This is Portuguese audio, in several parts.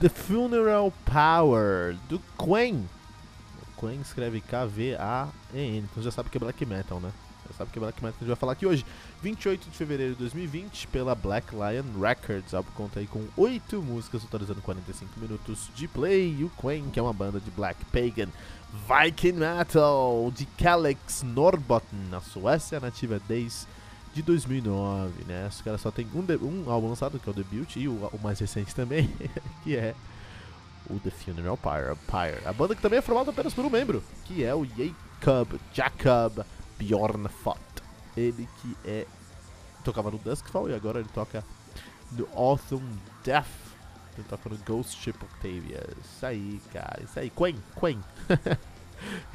The Funeral Power, do Quen. Quen escreve K-V-A-E-N, então já sabe que é black metal, né? Já sabe que é black metal que a gente vai falar aqui hoje. 28 de fevereiro de 2020, pela Black Lion Records. O álbum conta aí com 8 músicas, totalizando 45 minutos de play. E o Quen, que é uma banda de black pagan Viking metal de Kalix Norrbotten, na Suécia, nativa desde de 2009, né? Os caras só tem um, um álbum lançado, que é o debut, e o, o mais recente também, que é o The Funeral Pyre, Pyre. A banda que também é formada apenas por um membro, que é o Jacob, Jacob Bjornfot. Ele que é tocava no Duskfall e agora ele toca no Autumn Death. Ele toca no Ghost Ship Octavia. Isso aí, cara. Isso aí. Quen, Quen.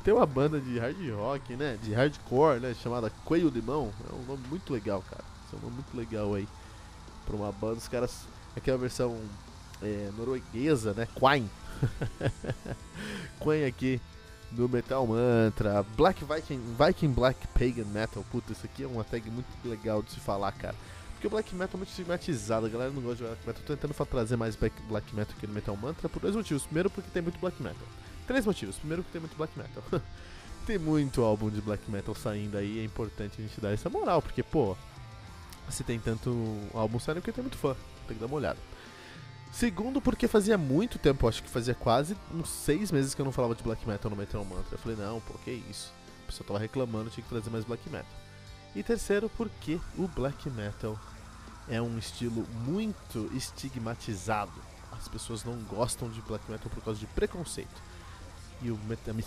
Tem uma banda de hard rock, né? De hardcore, né? Chamada Coelho Limão. É um nome muito legal, cara. é um nome muito legal aí. Pra uma banda. Os caras. Aqui é a versão é, norueguesa, né? Quine. Quine aqui no Metal Mantra. Black Viking, Viking Black Pagan Metal. Puta, isso aqui é uma tag muito legal de se falar, cara. Porque o Black Metal é muito estigmatizado, a galera não gosta de Black Metal. Tô tentando trazer mais Black Metal aqui no Metal Mantra por dois motivos. Primeiro, porque tem muito Black Metal. Três motivos. Primeiro, que tem muito black metal. tem muito álbum de black metal saindo aí, é importante a gente dar essa moral, porque, pô, se tem tanto álbum saindo, porque tem muito fã. Tem que dar uma olhada. Segundo, porque fazia muito tempo, acho que fazia quase uns seis meses que eu não falava de black metal no Metal Mantra. Eu falei, não, pô, que isso. A pessoa tava reclamando, tinha que trazer mais black metal. E terceiro, porque o black metal é um estilo muito estigmatizado. As pessoas não gostam de black metal por causa de preconceito. E o,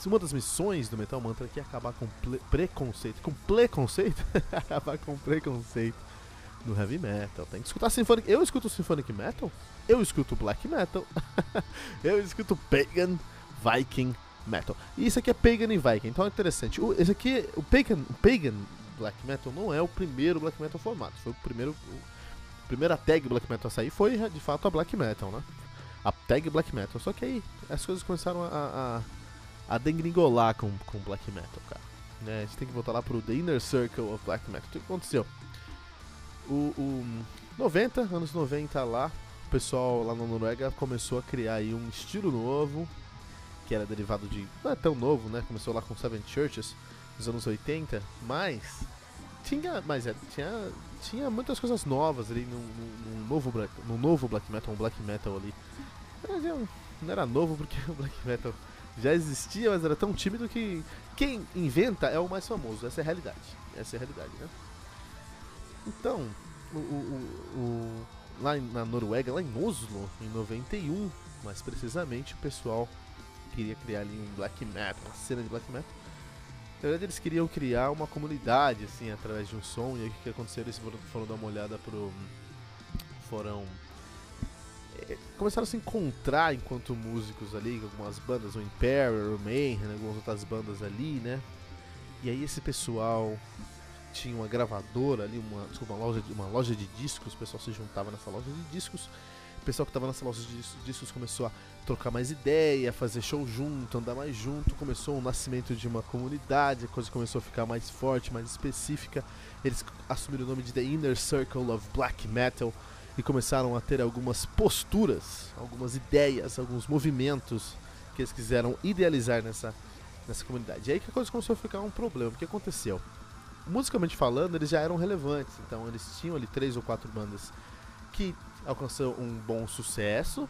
uma das missões do Metal Mantra é, é acabar com preconceito. Com preconceito? acabar com preconceito no heavy metal. Tem que escutar symphonic. Eu escuto symphonic metal. Eu escuto black metal. eu escuto pagan viking metal. E isso aqui é pagan e viking. Então é interessante. O, esse aqui, o pagan, o pagan black metal não é o primeiro black metal formado. Foi o primeiro, a primeira tag black metal a sair foi de fato a black metal, né? A tag black metal. Só que aí as coisas começaram a, a a degringolar com, com black metal, cara. Né? A gente tem que voltar lá pro The Inner Circle of Black Metal. O que aconteceu? O, o 90, anos 90 lá, o pessoal lá na Noruega começou a criar aí um estilo novo, que era derivado de. não é tão novo, né? Começou lá com Seven Churches nos anos 80, mas tinha, mas é, tinha, tinha muitas coisas novas ali no, no, no novo, no novo black metal, um black metal ali. Não era novo porque o black metal já existia, mas era tão tímido que quem inventa é o mais famoso. Essa é a realidade. Essa é a realidade, né? Então, o, o, o, lá na Noruega, lá em Oslo, em 91, mais precisamente, o pessoal queria criar ali um black metal, uma cena de black metal. Na verdade, eles queriam criar uma comunidade, assim, através de um som. E aí, o que aconteceu? Eles foram, foram dar uma olhada pro. Foram começaram a se encontrar enquanto músicos ali, algumas bandas, o Imperial, o Mayhem, né, algumas outras bandas ali, né? E aí esse pessoal tinha uma gravadora ali, uma, desculpa, uma loja uma loja de discos, o pessoal se juntava nessa loja de discos. O pessoal que estava nessa loja de discos começou a trocar mais ideia, fazer show junto, andar mais junto, começou o nascimento de uma comunidade, a coisa começou a ficar mais forte, mais específica. Eles assumiram o nome de The Inner Circle of Black Metal e começaram a ter algumas posturas, algumas ideias, alguns movimentos que eles quiseram idealizar nessa, nessa comunidade. E aí que a coisa começou a ficar um problema. O que aconteceu? Musicalmente falando, eles já eram relevantes, então eles tinham ali três ou quatro bandas que alcançaram um bom sucesso,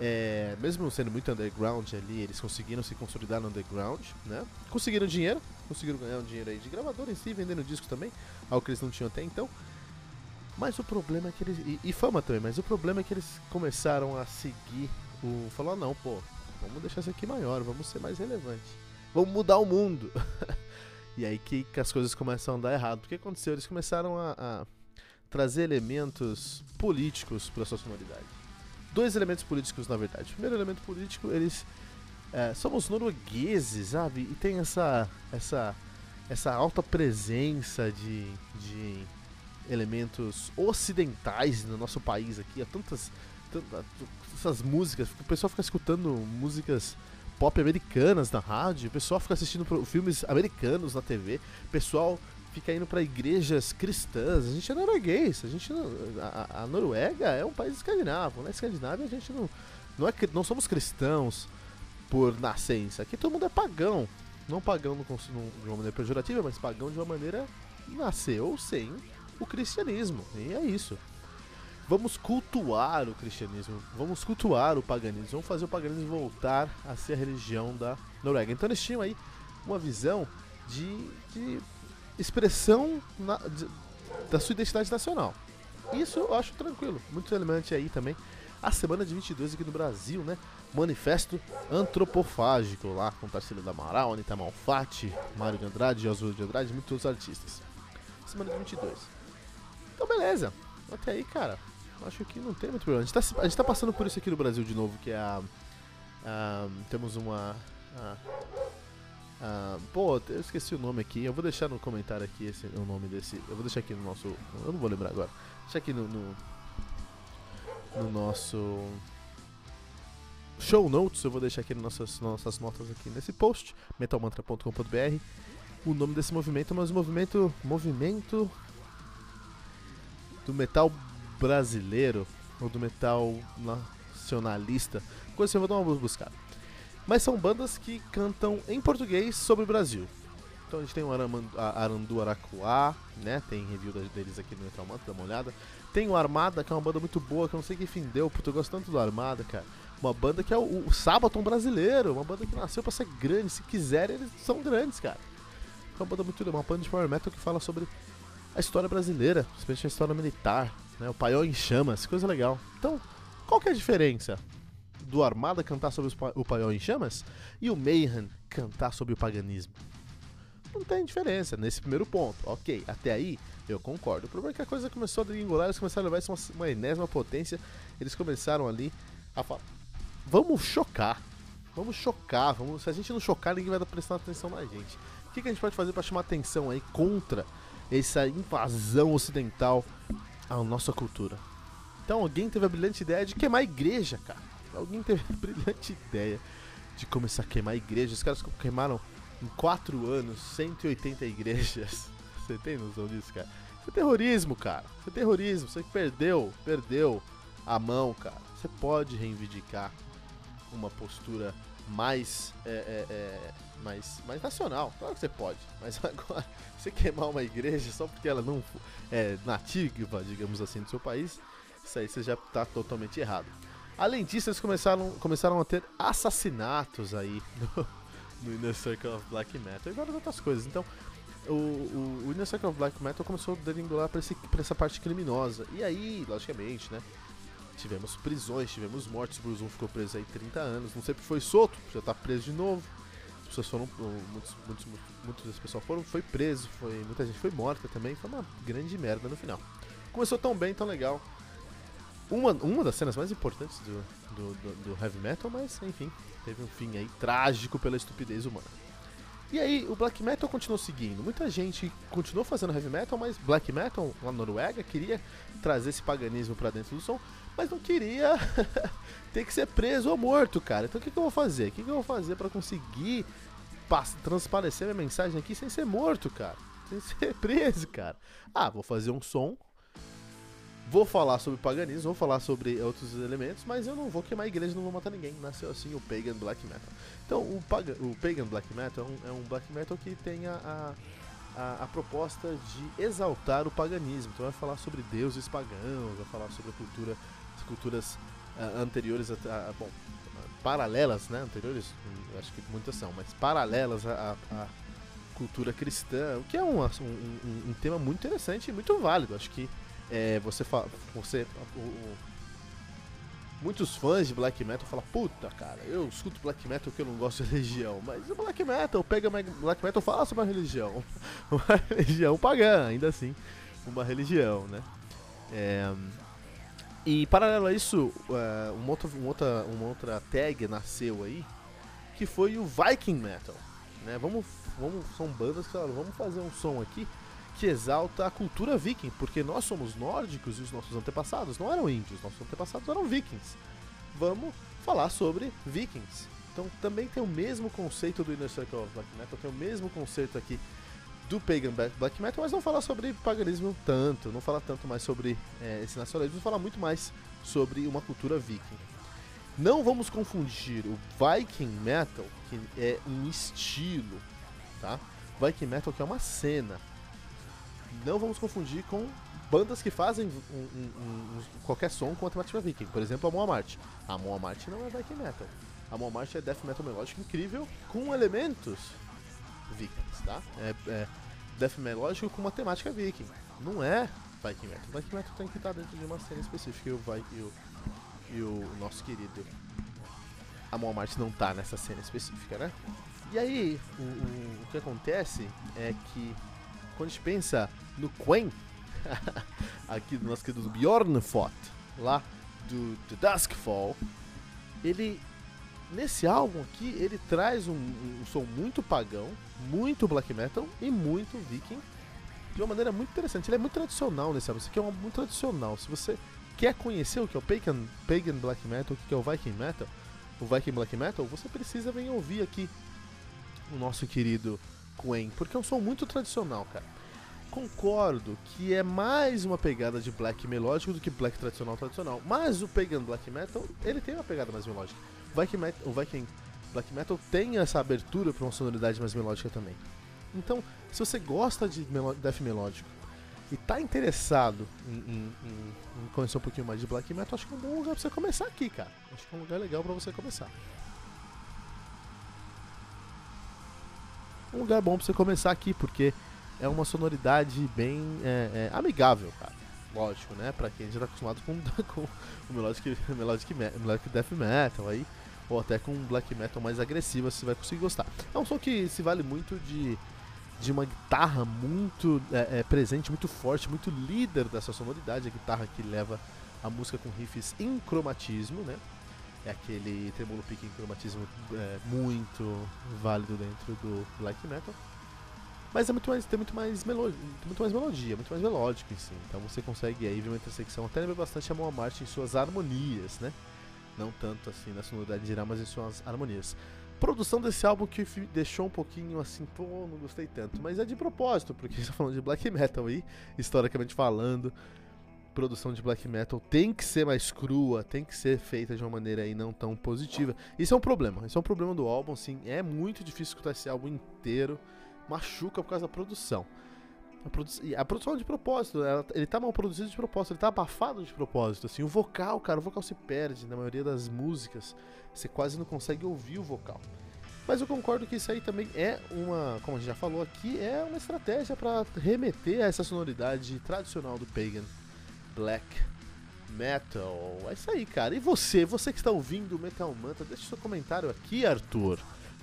é, mesmo sendo muito underground ali, eles conseguiram se consolidar no underground, né? Conseguiram dinheiro, conseguiram ganhar um dinheiro aí de gravador em si, vendendo discos também, algo que eles não tinham até então. Mas o problema é que eles. E, e, fama também, mas o problema é que eles começaram a seguir o. Falou, ah, não, pô, vamos deixar isso aqui maior, vamos ser mais relevante. Vamos mudar o mundo. e aí que, que, as coisas começam a dar errado. O que aconteceu? Eles começaram a, a trazer elementos políticos para sua sonoridade. dois elementos políticos, na verdade. O primeiro elemento político, eles é, somos noruegueses, sabe? E tem essa essa essa alta presença de, de elementos ocidentais no nosso país aqui. Há tantas, tantas essas músicas, o pessoal fica escutando músicas pop americanas na rádio, o pessoal fica assistindo filmes americanos na TV, o pessoal fica indo para igrejas cristãs. A gente é norueguês, a gente não, a, a, Noruega é um país escandinavo, na Escandinávia a gente não não é não somos cristãos por nascença. Aqui todo mundo é pagão, não pagão de uma maneira pejorativa, mas pagão de uma maneira nasceu sem o cristianismo. E é isso. Vamos cultuar o cristianismo, vamos cultuar o paganismo, vamos fazer o paganismo voltar a ser a religião da Noruega. Então eles tinham aí uma visão de, de expressão na, de, da sua identidade nacional. Isso eu acho tranquilo, muito relevante aí também. A semana de 22 aqui no Brasil, né? Manifesto Antropofágico, lá com Tarsila da Amaral, Anitta Malfatti, Mário de Andrade, Josué de Andrade muitos outros artistas. Semana de 22. Então, beleza. Até aí, cara, acho que não tem muito problema. A gente, tá, a gente tá passando por isso aqui no Brasil de novo, que é a. a temos uma. A, a, pô, eu esqueci o nome aqui. Eu vou deixar no comentário aqui esse, o nome desse. Eu vou deixar aqui no nosso. Eu não vou lembrar agora. Deixa aqui no, no, no nosso show notes. Eu vou deixar aqui nas nossas, nossas notas aqui nesse post, metalmantra.com.br. O nome desse movimento, mas o movimento. Movimento do metal brasileiro ou do metal nacionalista. Coisa assim, eu vou dar uma buscada. Mas são bandas que cantam em português sobre o Brasil. Então a gente tem o Arandu Aracuá, né? Tem review deles aqui no Metal Mantra, dá uma olhada. Tem o Armada, que é uma banda muito boa, que eu não sei que fim deu, porque eu gosto tanto do Armada, cara. Uma banda que é o, o Sabaton brasileiro, uma banda que nasceu para ser grande. Se quiserem, eles são grandes, cara. É uma banda muito uma banda de power metal que fala sobre a história brasileira, especialmente a história militar, né? O paiol em chamas, coisa legal. Então, qual que é a diferença do Armada cantar sobre o paiol em chamas e o Mayhem cantar sobre o paganismo? Não tem diferença nesse primeiro ponto. Ok, até aí eu concordo. O problema é que a coisa começou a degringolar, eles começaram a levar isso uma, uma enésima potência. Eles começaram ali a falar: vamos chocar, vamos chocar, vamos, se a gente não chocar, ninguém vai prestar atenção na gente. O que, que a gente pode fazer para chamar atenção aí contra essa invasão ocidental à nossa cultura. Então alguém teve a brilhante ideia de queimar a igreja, cara. Alguém teve a brilhante ideia de começar a queimar a igreja. Os caras queimaram em 4 anos 180 igrejas. Você tem noção disso, cara? Isso é terrorismo, cara. Isso é terrorismo. Você perdeu, perdeu a mão, cara. Você pode reivindicar uma postura mais, é, é, é, mais, mais nacional. Claro que você pode, mas agora você queimar uma igreja só porque ela não é nativa, digamos assim, do seu país, isso aí você já está totalmente errado. Além disso, eles começaram, começaram a ter assassinatos aí no, no Inner Circle of Black Metal e várias outras coisas. Então, o, o, o Inner Circle of Black Metal começou a degringolar para essa parte criminosa. E aí, logicamente, né? Tivemos prisões, tivemos mortes. Bruce ficou preso aí 30 anos. Não sempre foi solto, já tá preso de novo. As pessoas foram. Muitos, muitos, muitos das pessoas foram. Foi preso, foi, muita gente foi morta também. Foi uma grande merda no final. Começou tão bem, tão legal. Uma, uma das cenas mais importantes do, do, do, do heavy metal, mas enfim, teve um fim aí trágico pela estupidez humana. E aí, o black metal continuou seguindo. Muita gente continuou fazendo heavy metal, mas black metal na Noruega queria trazer esse paganismo para dentro do som mas não queria ter que ser preso ou morto, cara. Então o que, que eu vou fazer? O que, que eu vou fazer para conseguir transparecer minha mensagem aqui sem ser morto, cara? Sem ser preso, cara. Ah, vou fazer um som. Vou falar sobre paganismo, vou falar sobre outros elementos, mas eu não vou queimar a igreja, não vou matar ninguém. Nasceu assim o Pagan Black Metal. Então, o, o Pagan Black Metal é um, é um Black Metal que tem a, a a, a, proposta de exaltar o paganismo. Então vai falar sobre deuses pagãos, vai falar sobre a cultura culturas uh, anteriores, a, a, bom, paralelas, né? Anteriores, acho que muitas são, mas paralelas à, cultura cristã, o que é um, um, um, um, tema muito interessante e muito válido. Acho que é, você, fa você o, o, muitos fãs de black metal falam, puta cara, eu escuto black metal porque eu não gosto de religião, mas o black metal pega black metal fala sobre uma religião, uma religião pagã, ainda assim, uma religião, né? É, E paralelo a isso, uh, uma, outra, uma, outra, uma outra tag nasceu aí, que foi o Viking Metal. Né? Vamos, vamos, são bandas que falaram, vamos fazer um som aqui que exalta a cultura viking, porque nós somos nórdicos e os nossos antepassados não eram índios, nossos antepassados eram vikings. Vamos falar sobre vikings. Então também tem o mesmo conceito do Inner Circle of Black Metal, tem o mesmo conceito aqui do Pagan Black Metal, mas não fala sobre paganismo tanto, não fala tanto mais sobre é, esse nacionalismo, fala muito mais sobre uma cultura viking. Não vamos confundir o Viking Metal, que é um estilo, tá? Viking Metal que é uma cena, não vamos confundir com bandas que fazem um, um, um, qualquer som com a temática viking. Por exemplo, a Moamart. A Moamart não é Viking Metal. A Moamart é death metal melódico incrível com elementos vikings, tá? É, é death melódico com uma temática viking. Não é Viking Metal. Viking Metal tem que estar dentro de uma cena específica e o, e o, e o nosso querido a Moamart não tá nessa cena específica, né? E aí, o, o, o que acontece é que quando a gente pensa no Quen, aqui do nosso querido Bjornfot, lá do, do Duskfall, ele nesse álbum aqui ele traz um, um, som muito pagão, muito black metal e muito viking de uma maneira muito interessante. Ele é muito tradicional nesse álbum. Isso aqui é um muito tradicional. Se você quer conhecer o que é o pagan, pagan black metal, o que é o viking metal, o viking black metal, você precisa vir ouvir aqui o nosso querido Quen, porque é um som muito tradicional, cara. Concordo que é mais uma pegada de black melódico do que black tradicional tradicional, mas o Pagan Black Metal, ele tem uma pegada mais melódica. Viking, o Viking Black Metal tem essa abertura para uma sonoridade mais melódica também. Então, se você gosta de death melódico e tá interessado em, em, em, conhecer um pouquinho mais de black metal, acho que é um bom lugar pra você começar aqui, cara. Acho que é um lugar legal para você começar. um lugar bom pra você começar aqui, porque é uma sonoridade bem é, é, amigável, cara. Lógico, né? Pra quem já tá acostumado com, com o Melodic, melodic, melodic Death Metal aí, ou até com um Black Metal mais agressivo, você vai conseguir gostar. É um som que se vale muito de, de uma guitarra muito é, é, presente, muito forte, muito líder dessa sonoridade, a guitarra que leva a música com riffs em cromatismo, né? é aquele tremolo pique em cromatismo é, muito válido dentro do black metal. Mas é muito mais, tem muito mais, melodia, muito mais melodia, muito mais melódico em si. Então você consegue aí ver uma intersecção, até lembra bastante a Mão Marte em suas harmonias, né? Não tanto assim na sonoridade geral, mas em suas harmonias. Produção desse álbum que deixou um pouquinho assim, pô, não gostei tanto, mas é de propósito, porque a tá falando de black metal aí, historicamente falando produção de black metal tem que ser mais crua, tem que ser feita de uma maneira aí não tão positiva. Isso é um problema, isso é um problema do álbum, sim. É muito difícil escutar esse álbum inteiro, machuca por causa da produção. A, produ a produção é de propósito, ela, ele tá mal produzido de propósito, ele tá abafado de propósito, assim. O vocal, cara, o vocal se perde na maioria das músicas, você quase não consegue ouvir o vocal. Mas eu concordo que isso aí também é uma, como a gente já falou aqui, é uma estratégia para remeter a essa sonoridade tradicional do Pagan black metal. É isso aí, cara. E você, você que está ouvindo o Metal Manta, deixa seu comentário aqui, Arthur.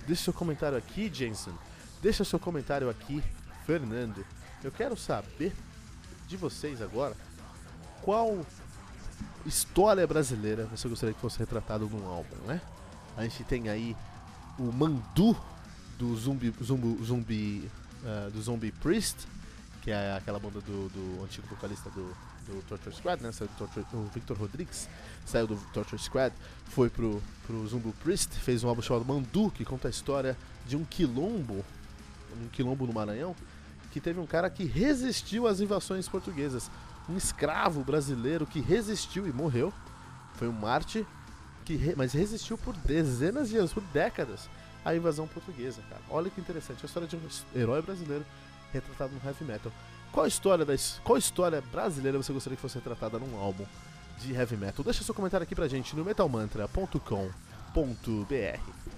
Deixa seu comentário aqui, Jensen. Deixa seu comentário aqui, Fernando. Eu quero saber de vocês agora qual história brasileira você gostaria que fosse retratado num álbum, né? A gente tem aí o Mandu do Zumbi, Zumbi, Zumbi uh, do Zombie Priest, que é aquela banda do, do antigo vocalista do do Torture Squad, né? Torture, o Victor Rodrigues saiu do Torture Squad, foi pro, pro Zumbo Priest, fez um álbum chamado Mandu, que conta a história de um quilombo, um quilombo no Maranhão, que teve um cara que resistiu às invasões portuguesas. Um escravo brasileiro que resistiu e morreu. Foi um Marte, que re... mas resistiu por dezenas de anos, por décadas, à invasão portuguesa, cara. Olha que interessante, a história de um herói brasileiro retratado no heavy metal. Qual história, da, qual história brasileira você gostaria que fosse retratada num álbum de heavy metal? Deixa seu comentário aqui pra gente no metalmantra.com.br.